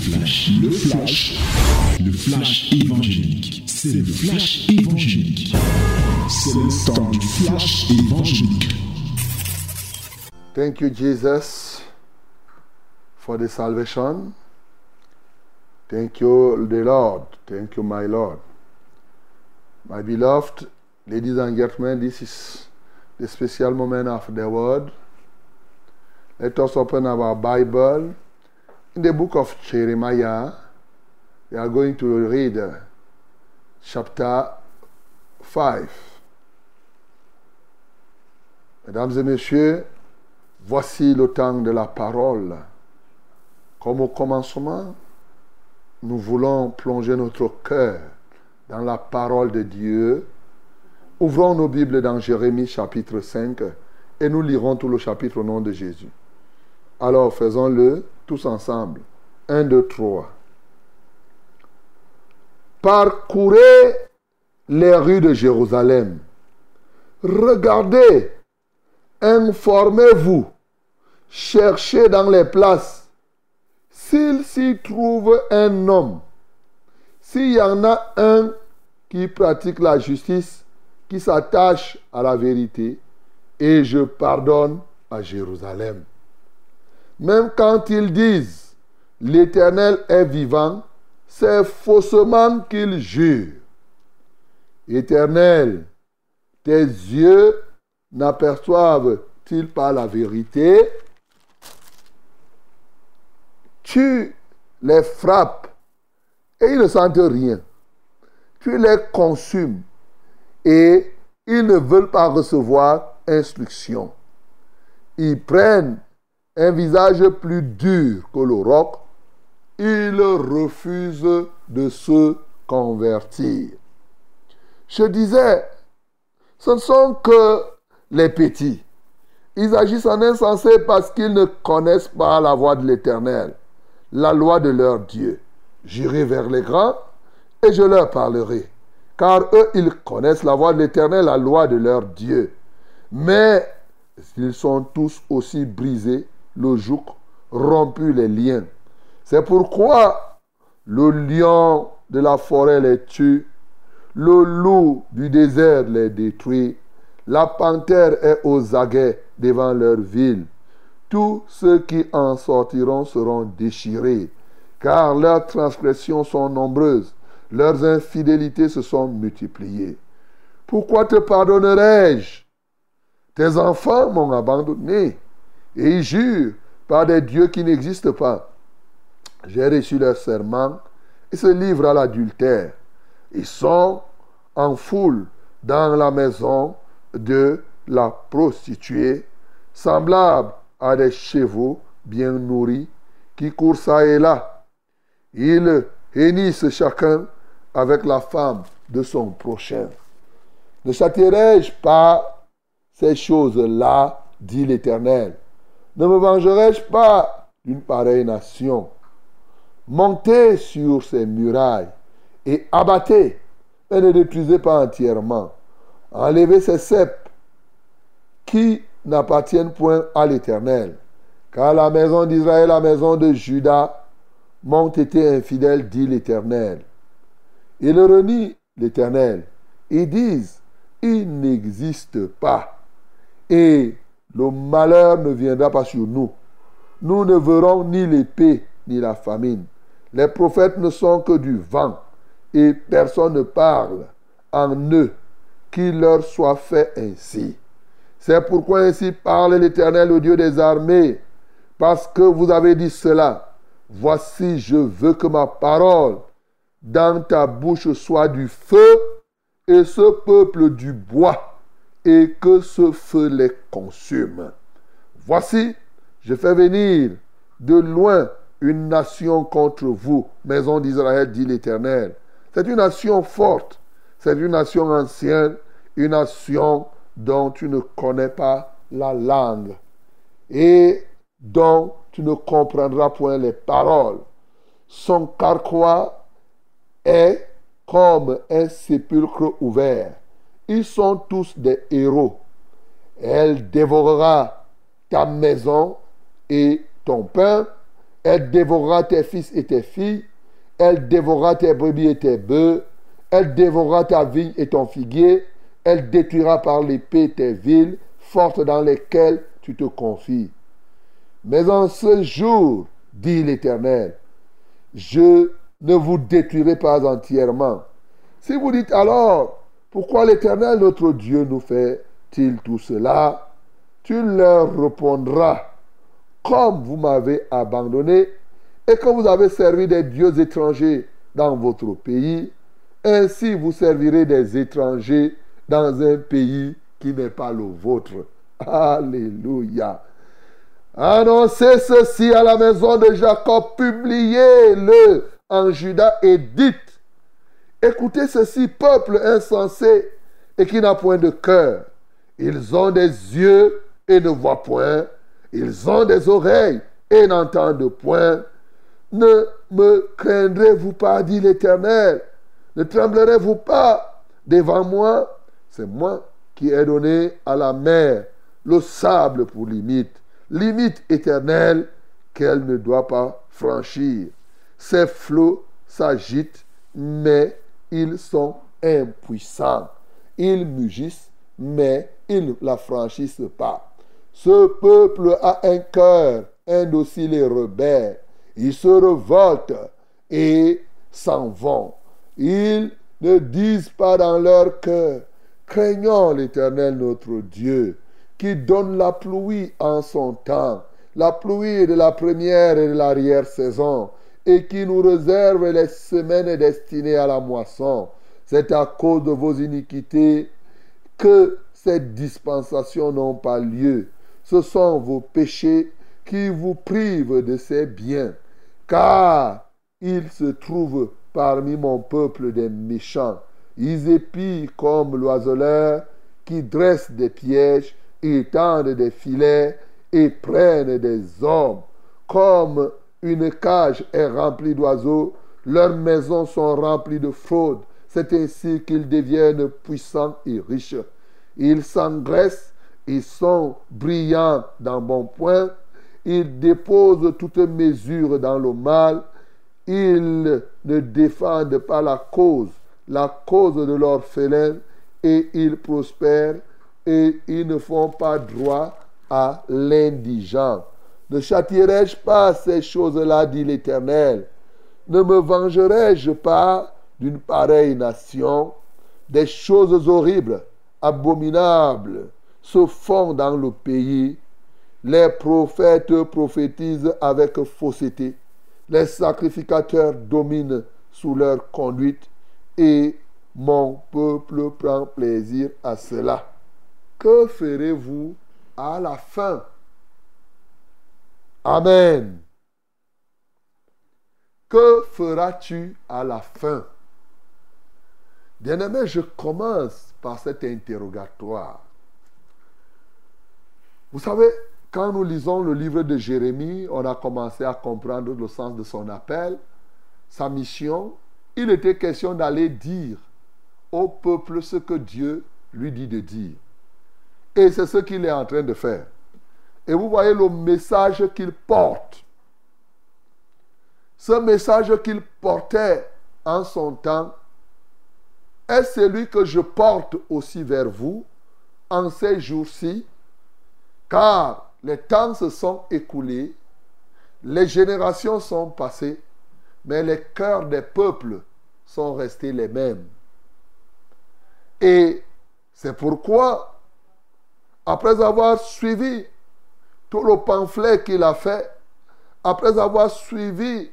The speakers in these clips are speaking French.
flash, le flash, le flash évangélique. C'est le flash évangélique. C'est le temps du flash évangélique. Thank you, Jesus, for the salvation. Thank you, the Lord. Thank you, my Lord. My beloved ladies and gentlemen, this is the special moment of the word. Let us open our Bible in the book of Jeremiah. We are going to read chapter 5. Mesdames et messieurs, voici le temps de la parole. Comme au commencement, nous voulons plonger notre cœur dans la parole de Dieu. Ouvrons nos Bibles dans Jérémie chapitre 5 et nous lirons tout le chapitre au nom de Jésus. Alors faisons-le tous ensemble. 1, 2, 3. Parcourez les rues de Jérusalem. Regardez, informez-vous, cherchez dans les places s'il s'y trouve un homme, s'il y en a un qui pratique la justice, qui s'attache à la vérité, et je pardonne à Jérusalem. Même quand ils disent l'Éternel est vivant, c'est faussement qu'ils jurent. Éternel, tes yeux n'aperçoivent-ils pas la vérité? Tu les frappes et ils ne sentent rien. Tu les consumes et ils ne veulent pas recevoir instruction. Ils prennent un visage plus dur que le roc, ils refusent de se convertir. Je disais, ce ne sont que les petits. Ils agissent en insensé parce qu'ils ne connaissent pas la voie de l'Éternel, la loi de leur Dieu. J'irai vers les grands et je leur parlerai, car eux, ils connaissent la voie de l'Éternel, la loi de leur Dieu. Mais ils sont tous aussi brisés le joug, rompu les liens. C'est pourquoi le lion de la forêt les tue, le loup du désert les détruit, la panthère est aux aguets devant leur ville. Tous ceux qui en sortiront seront déchirés, car leurs transgressions sont nombreuses, leurs infidélités se sont multipliées. Pourquoi te pardonnerai-je? Tes enfants m'ont abandonné et ils jurent par des dieux qui n'existent pas. J'ai reçu leur serment et se livrent à l'adultère. Ils sont en foule dans la maison de la prostituée, semblables à des chevaux bien nourris qui courent ça et là. Ils hennissent chacun avec la femme de son prochain. Ne châtierai-je pas ces choses-là, dit l'Éternel ne me vengerai-je pas d'une pareille nation? Montez sur ces murailles et abattez, et ne détruisez pas entièrement. Enlevez ces cèpes qui n'appartiennent point à l'Éternel. Car la maison d'Israël, la maison de Juda, m'ont été infidèles, dit l'Éternel. Ils renient l'Éternel. Ils disent, il n'existe pas. Et le malheur ne viendra pas sur nous. Nous ne verrons ni l'épée ni la famine. Les prophètes ne sont que du vent et personne ne parle en eux qu'il leur soit fait ainsi. C'est pourquoi ainsi parle l'Éternel, le Dieu des armées, parce que vous avez dit cela. Voici, je veux que ma parole dans ta bouche soit du feu et ce peuple du bois et que ce feu les consume. Voici, je fais venir de loin une nation contre vous, maison d'Israël, dit l'Éternel. C'est une nation forte, c'est une nation ancienne, une nation dont tu ne connais pas la langue et dont tu ne comprendras point les paroles. Son carquois est comme un sépulcre ouvert ils sont tous des héros. Elle dévorera ta maison et ton pain, Elle dévorera tes fils et tes filles. Elle dévorera tes brebis et tes bœufs. Elle dévorera ta vigne et ton figuier. Elle détruira par l'épée tes villes fortes dans lesquelles tu te confies. Mais en ce jour, dit l'Éternel, je ne vous détruirai pas entièrement. Si vous dites alors, pourquoi l'Éternel notre Dieu nous fait-il tout cela? Tu leur répondras, comme vous m'avez abandonné et que vous avez servi des dieux étrangers dans votre pays, ainsi vous servirez des étrangers dans un pays qui n'est pas le vôtre. Alléluia. Annoncez ceci à la maison de Jacob, publiez-le en Juda et dites, écoutez ceci, peuple insensé et qui n'a point de cœur. Ils ont des yeux et ne voient point. Ils ont des oreilles et n'entendent point. Ne me craindrez-vous pas, dit l'Éternel. Ne tremblerez-vous pas devant moi? C'est moi qui ai donné à la mer le sable pour limite limite éternelle qu'elle ne doit pas franchir. Ces flots s'agitent, mais ils sont impuissants. Ils mugissent, mais ils ne la franchissent pas. Ce peuple a un cœur indocile et rebelle. Ils se révoltent et s'en vont. Ils ne disent pas dans leur cœur, craignons l'Éternel notre Dieu qui donne la pluie en son temps, la pluie de la première et de l'arrière-saison, et qui nous réserve les semaines destinées à la moisson. C'est à cause de vos iniquités que ces dispensations n'ont pas lieu. Ce sont vos péchés qui vous privent de ces biens, car il se trouve parmi mon peuple des méchants. Ils épient comme l'oiseleur qui dresse des pièges ils tendent des filets et prennent des hommes. Comme une cage est remplie d'oiseaux, leurs maisons sont remplies de fraude. C'est ainsi qu'ils deviennent puissants et riches. Ils s'engraissent, ils sont brillants dans bon point, ils déposent toute mesure dans le mal, ils ne défendent pas la cause, la cause de l'orphelin, et ils prospèrent et ils ne font pas droit à l'indigent. Ne châtierai-je pas ces choses-là, dit l'Éternel? Ne me vengerai-je pas d'une pareille nation? Des choses horribles, abominables se font dans le pays. Les prophètes prophétisent avec fausseté. Les sacrificateurs dominent sous leur conduite et mon peuple prend plaisir à cela. Que ferez-vous à la fin? Amen. Que feras-tu à la fin? Bien-aimé, je commence par cet interrogatoire. Vous savez, quand nous lisons le livre de Jérémie, on a commencé à comprendre le sens de son appel, sa mission. Il était question d'aller dire au peuple ce que Dieu lui dit de dire. Et c'est ce qu'il est en train de faire. Et vous voyez le message qu'il porte. Ce message qu'il portait en son temps est celui que je porte aussi vers vous en ces jours-ci, car les temps se sont écoulés, les générations sont passées, mais les cœurs des peuples sont restés les mêmes. Et c'est pourquoi après avoir suivi tout le pamphlet qu'il a fait, après avoir suivi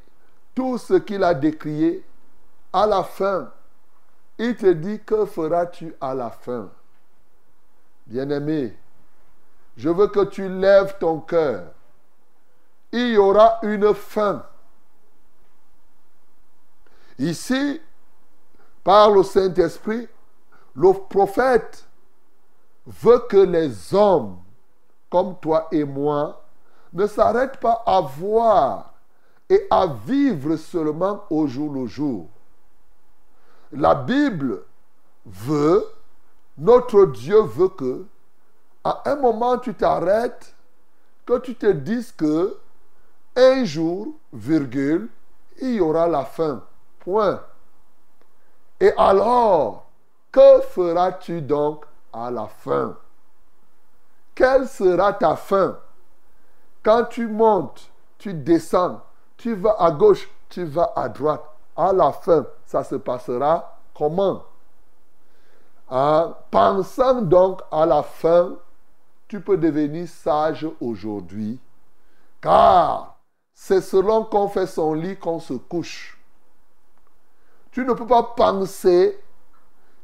tout ce qu'il a décrié, à la fin, il te dit, que feras-tu à la fin? Bien-aimé, je veux que tu lèves ton cœur. Il y aura une fin. Ici, par le Saint-Esprit, le prophète veut que les hommes comme toi et moi ne s'arrêtent pas à voir et à vivre seulement au jour le jour. La Bible veut, notre Dieu veut que, à un moment tu t'arrêtes, que tu te dises que un jour, virgule, il y aura la fin. Point. Et alors, que feras-tu donc à la fin? Quelle sera ta fin? Quand tu montes, tu descends, tu vas à gauche, tu vas à droite. À la fin, ça se passera comment? En pensant donc à la fin, tu peux devenir sage aujourd'hui. Car c'est selon qu'on fait son lit qu'on se couche. Tu ne peux pas penser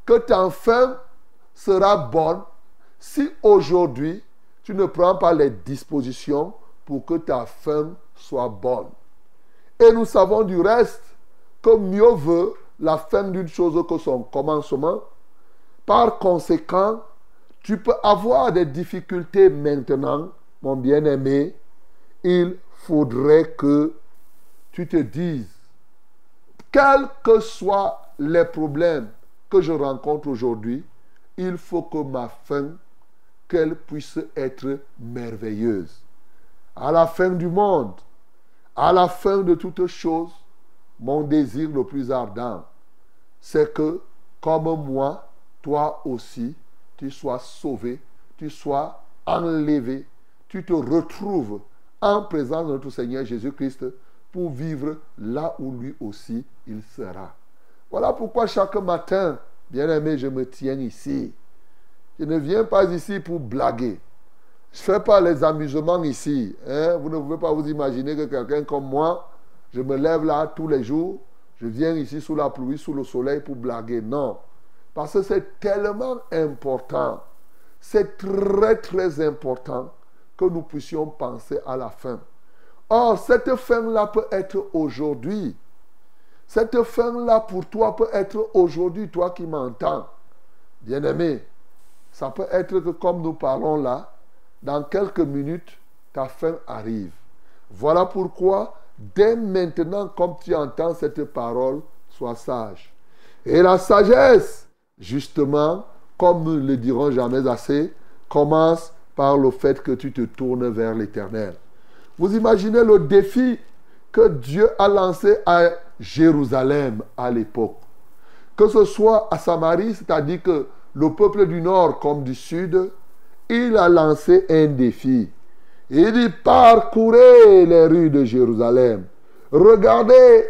que ta fin sera bonne si aujourd'hui tu ne prends pas les dispositions pour que ta fin soit bonne. Et nous savons du reste que mieux veut la fin d'une chose que son commencement. Par conséquent, tu peux avoir des difficultés maintenant, mon bien-aimé. Il faudrait que tu te dises, quels que soient les problèmes que je rencontre aujourd'hui, il faut que ma fin, qu'elle puisse être merveilleuse. À la fin du monde, à la fin de toutes choses, mon désir le plus ardent, c'est que, comme moi, toi aussi, tu sois sauvé, tu sois enlevé, tu te retrouves en présence de notre Seigneur Jésus-Christ pour vivre là où lui aussi il sera. Voilà pourquoi chaque matin, bien aimé, je me tiens ici. Je ne viens pas ici pour blaguer. Je ne fais pas les amusements ici. Hein. Vous ne pouvez pas vous imaginer que quelqu'un comme moi, je me lève là tous les jours, je viens ici sous la pluie, sous le soleil pour blaguer. Non. Parce que c'est tellement important. C'est très, très important que nous puissions penser à la fin. Or, cette fin-là peut être aujourd'hui. Cette fin-là pour toi peut être aujourd'hui, toi qui m'entends. Bien-aimé, ça peut être que comme nous parlons là, dans quelques minutes, ta fin arrive. Voilà pourquoi, dès maintenant, comme tu entends cette parole, sois sage. Et la sagesse, justement, comme nous ne le dirons jamais assez, commence par le fait que tu te tournes vers l'Éternel. Vous imaginez le défi que Dieu a lancé à Jérusalem à l'époque. Que ce soit à Samarie, c'est-à-dire que le peuple du nord comme du sud, il a lancé un défi. Il dit parcourez les rues de Jérusalem. Regardez,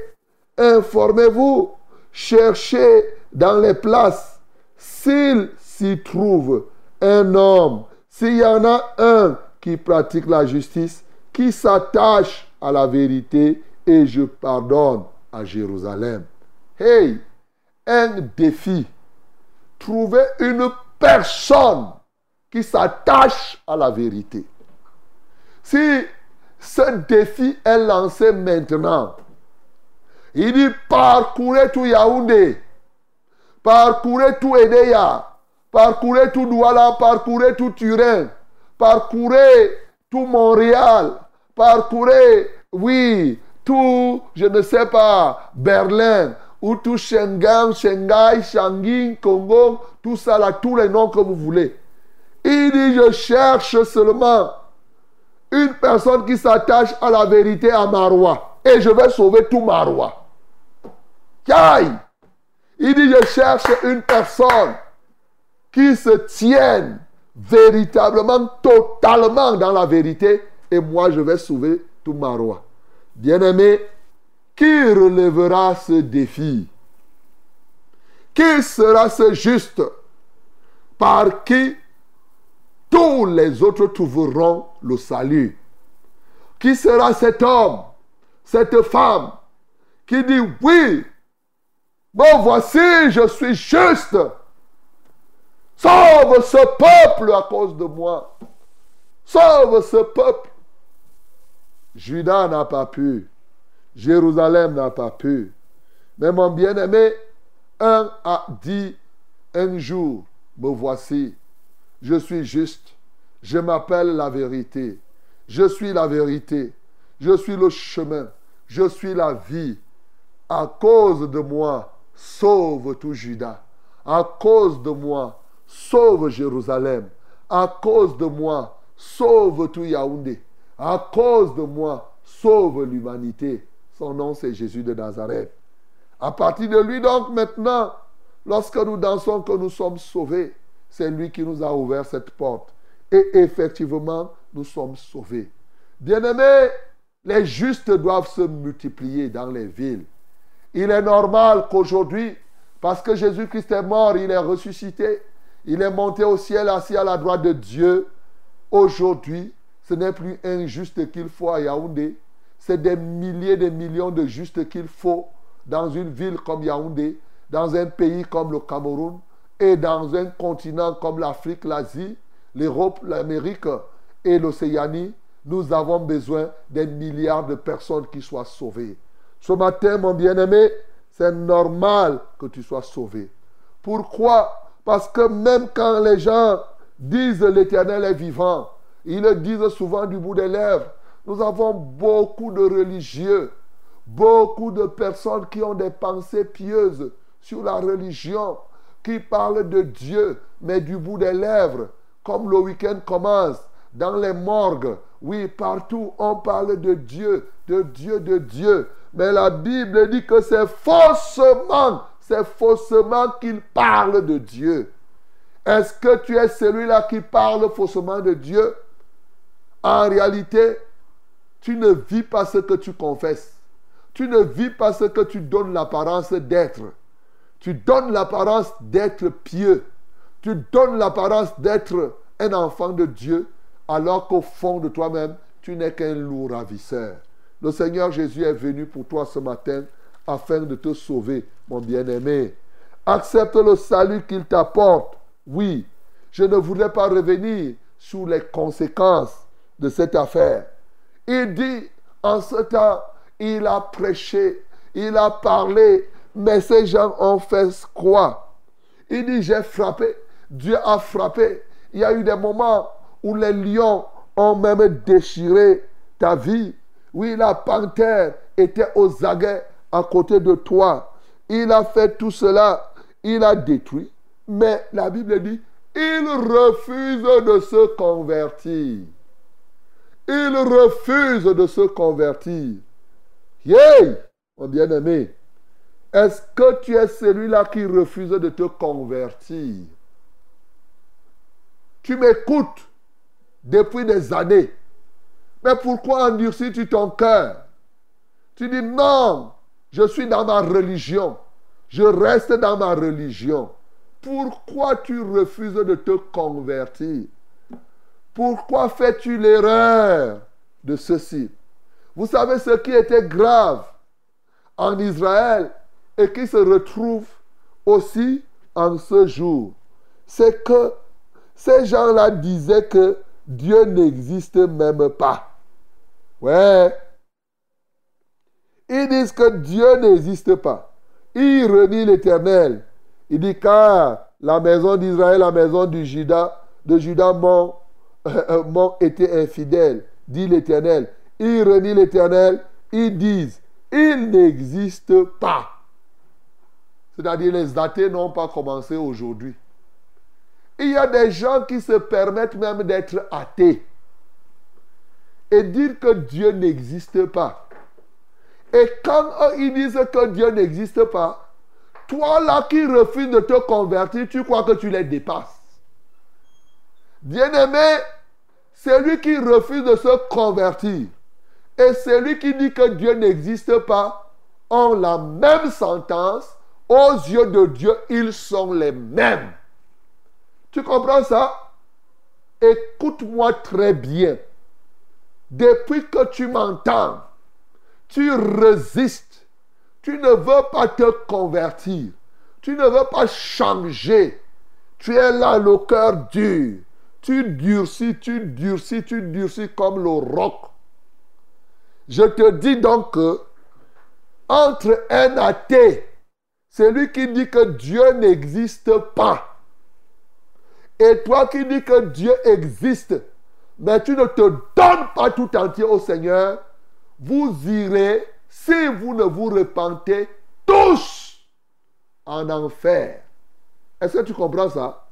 informez-vous, cherchez dans les places s'il s'y trouve un homme, s'il y en a un qui pratique la justice, qui s'attache à la vérité et je pardonne à Jérusalem. Hey, un défi. Trouver une personne qui s'attache à la vérité. Si ce défi est lancé maintenant, il dit parcourez tout Yaoundé, parcourez tout Edea, parcourez tout Douala, parcourez tout Turin, parcourez tout Montréal, parcourez, oui, tout, je ne sais pas, Berlin, ou tout Schengen, Shanghai, Shanghai, Congo, tout ça tous les noms que vous voulez. Il dit, je cherche seulement une personne qui s'attache à la vérité à Marois. Et je vais sauver tout Marois. Aïe! Il dit, je cherche une personne qui se tienne véritablement, totalement dans la vérité. Et moi, je vais sauver tout Marois. Bien-aimé, qui relèvera ce défi? Qui sera ce juste? Par qui tous les autres trouveront le salut? Qui sera cet homme, cette femme qui dit oui, bon voici, je suis juste. Sauve ce peuple à cause de moi. Sauve ce peuple. Judas n'a pas pu. Jérusalem n'a pas pu. Mais mon bien-aimé, un a dit un jour, me voici, je suis juste, je m'appelle la vérité, je suis la vérité, je suis le chemin, je suis la vie. À cause de moi, sauve tout Judas. À cause de moi, sauve Jérusalem. À cause de moi, sauve tout Yaoundé. À cause de moi, sauve l'humanité. Son nom, c'est Jésus de Nazareth. À partir de lui, donc, maintenant, lorsque nous dansons que nous sommes sauvés, c'est lui qui nous a ouvert cette porte. Et effectivement, nous sommes sauvés. Bien-aimés, les justes doivent se multiplier dans les villes. Il est normal qu'aujourd'hui, parce que Jésus-Christ est mort, il est ressuscité, il est monté au ciel, assis à la droite de Dieu. Aujourd'hui, ce n'est plus un juste qu'il faut à Yaoundé, c'est des milliers de millions de justes qu'il faut dans une ville comme Yaoundé, dans un pays comme le Cameroun et dans un continent comme l'Afrique, l'Asie, l'Europe, l'Amérique et l'Océanie. Nous avons besoin des milliards de personnes qui soient sauvées. Ce matin, mon bien-aimé, c'est normal que tu sois sauvé. Pourquoi? Parce que même quand les gens disent l'Éternel est vivant, ils le disent souvent du bout des lèvres. Nous avons beaucoup de religieux, beaucoup de personnes qui ont des pensées pieuses sur la religion, qui parlent de Dieu, mais du bout des lèvres, comme le week-end commence, dans les morgues. Oui, partout on parle de Dieu, de Dieu, de Dieu. Mais la Bible dit que c'est faussement, c'est faussement qu'il parle de Dieu. Est-ce que tu es celui-là qui parle faussement de Dieu? En réalité, tu ne vis pas ce que tu confesses. Tu ne vis pas ce que tu donnes l'apparence d'être. Tu donnes l'apparence d'être pieux. Tu donnes l'apparence d'être un enfant de Dieu, alors qu'au fond de toi-même, tu n'es qu'un loup ravisseur. Le Seigneur Jésus est venu pour toi ce matin afin de te sauver, mon bien-aimé. Accepte le salut qu'il t'apporte. Oui, je ne voudrais pas revenir sur les conséquences de cette affaire. Il dit, en ce temps, il a prêché, il a parlé, mais ces gens ont fait quoi? Il dit, j'ai frappé, Dieu a frappé. Il y a eu des moments où les lions ont même déchiré ta vie. Oui, la panthère était aux aguets à côté de toi. Il a fait tout cela. Il a détruit. Mais la Bible dit, il refuse de se convertir. Il refuse de se convertir. Yay, mon bien-aimé. Est-ce que tu es celui-là qui refuse de te convertir? Tu m'écoutes depuis des années. Mais pourquoi endurcis-tu ton cœur? Tu dis non, je suis dans ma religion. Je reste dans ma religion. Pourquoi tu refuses de te convertir? Pourquoi fais-tu l'erreur de ceci? Vous savez ce qui était grave en Israël et qui se retrouve aussi en ce jour. C'est que ces gens-là disaient que Dieu n'existe même pas. Ouais. Ils disent que Dieu n'existe pas. Ils renient l'Éternel. Il dit car la maison d'Israël, la maison du Judas, de Judas m'ont, euh, été infidèles, dit l'Éternel. Ils renient l'Éternel. Ils disent, il n'existe pas. C'est-à-dire les athées n'ont pas commencé aujourd'hui. Il y a des gens qui se permettent même d'être athées et dire que Dieu n'existe pas. Et quand ils disent que Dieu n'existe pas, toi là qui refuses de te convertir, tu crois que tu les dépasses. Bien-aimé, celui qui refuse de se convertir et celui qui dit que Dieu n'existe pas ont la même sentence. Aux yeux de Dieu, ils sont les mêmes. Tu comprends ça? Écoute-moi très bien. Depuis que tu m'entends, tu résistes. Tu ne veux pas te convertir. Tu ne veux pas changer. Tu es là, le cœur dur. Tu durcis, tu durcis, tu durcis comme le roc. Je te dis donc que entre un athée, celui qui dit que Dieu n'existe pas, et toi qui dis que Dieu existe, mais tu ne te donnes pas tout entier au Seigneur, vous irez, si vous ne vous repentez, tous en enfer. Est-ce que tu comprends ça?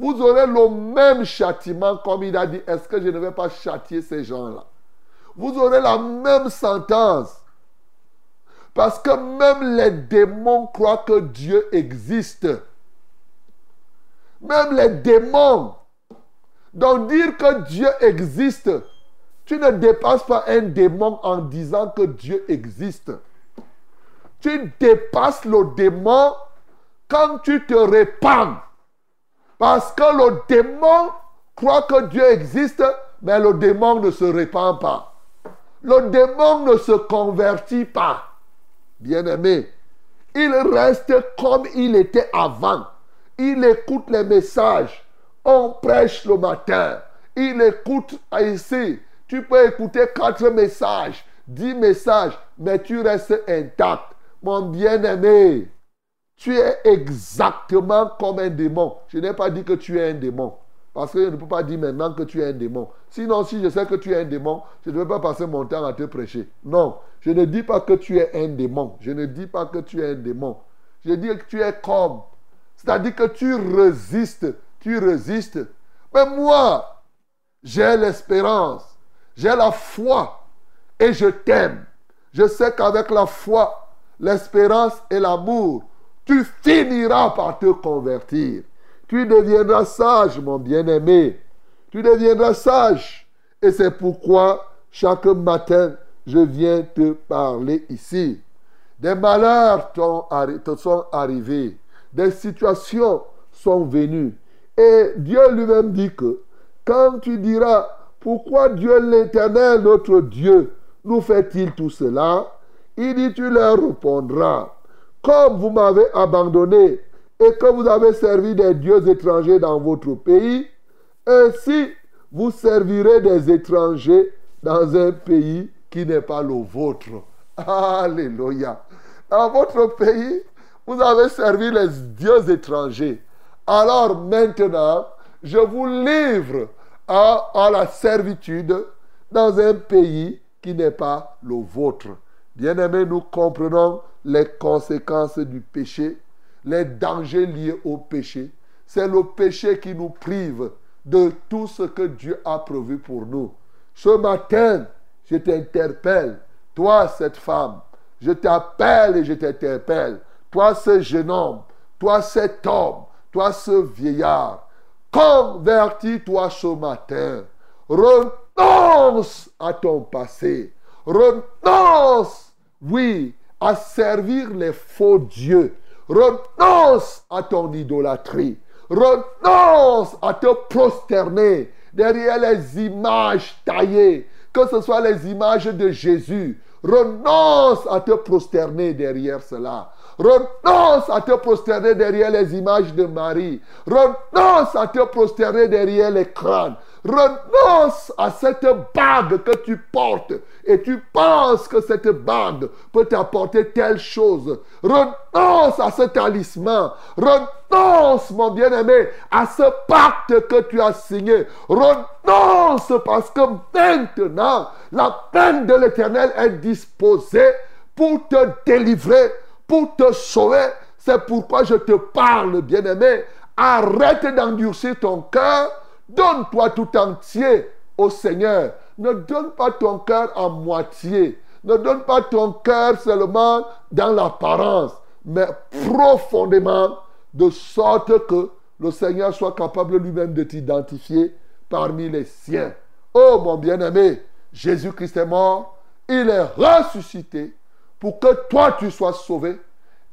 Vous aurez le même châtiment comme il a dit. Est-ce que je ne vais pas châtier ces gens-là? Vous aurez la même sentence. Parce que même les démons croient que Dieu existe. Même les démons. Donc dire que Dieu existe, tu ne dépasses pas un démon en disant que Dieu existe. Tu dépasses le démon quand tu te répands. Parce que le démon croit que Dieu existe, mais le démon ne se répand pas. Le démon ne se convertit pas. Bien-aimé, il reste comme il était avant. Il écoute les messages. On prêche le matin. Il écoute ici. Tu peux écouter quatre messages, dix messages, mais tu restes intact. Mon bien-aimé, tu es exactement comme un démon. Je n'ai pas dit que tu es un démon. Parce que je ne peux pas dire maintenant que tu es un démon. Sinon, si je sais que tu es un démon, je ne vais pas passer mon temps à te prêcher. Non, je ne dis pas que tu es un démon. Je ne dis pas que tu es un démon. Je dis que tu es comme. C'est-à-dire que tu résistes. Tu résistes. Mais moi, j'ai l'espérance. J'ai la foi. Et je t'aime. Je sais qu'avec la foi, l'espérance et l'amour, tu finiras par te convertir. Tu deviendras sage, mon bien-aimé. Tu deviendras sage. Et c'est pourquoi chaque matin, je viens te parler ici. Des malheurs te sont arrivés. Des situations sont venues. Et Dieu lui-même dit que quand tu diras, pourquoi Dieu l'éternel, notre Dieu, nous fait-il tout cela? Il dit, tu leur répondras, comme vous m'avez abandonné et que vous avez servi des dieux étrangers dans votre pays, ainsi vous servirez des étrangers dans un pays qui n'est pas le vôtre. Alléluia. Dans votre pays, vous avez servi les dieux étrangers. Alors maintenant, je vous livre à, la servitude dans un pays qui n'est pas le vôtre. Bien-aimés, nous comprenons les conséquences du péché les dangers liés au péché. C'est le péché qui nous prive de tout ce que Dieu a prévu pour nous. Ce matin, je t'interpelle, toi cette femme, je t'appelle et je t'interpelle, toi ce jeune homme, toi cet homme, toi ce vieillard, convertis-toi ce matin, renonce à ton passé, renonce, oui, à servir les faux dieux, Renonce à ton idolâtrie. Renonce à te prosterner derrière les images taillées, que ce soit les images de Jésus. Renonce à te prosterner derrière cela. Renonce à te prosterner derrière les images de Marie. Renonce à te prosterner derrière les crânes. Renonce à cette bague que tu portes et tu penses que cette bague peut t'apporter telle chose. Renonce à ce talisman. Renonce, mon bien-aimé, à ce pacte que tu as signé. Renonce parce que maintenant, la peine de l'éternel est disposée pour te délivrer, pour te sauver. C'est pourquoi je te parle, bien-aimé. Arrête d'endurcir ton cœur Donne-toi tout entier au Seigneur. Ne donne pas ton cœur à moitié. Ne donne pas ton cœur seulement dans l'apparence, mais profondément, de sorte que le Seigneur soit capable lui-même de t'identifier parmi les siens. Oh mon bien-aimé, Jésus-Christ est mort, il est ressuscité pour que toi tu sois sauvé.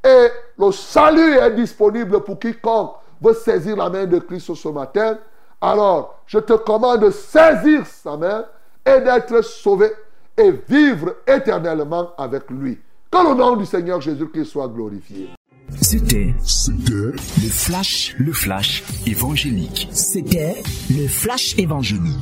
Et le salut est disponible pour quiconque veut saisir la main de Christ ce matin alors je te commande de saisir sa main et d'être sauvé et vivre éternellement avec lui. Que le nom du Seigneur Jésus-Christ soit glorifié. C'était le flash, le flash évangélique. C'était le flash évangélique.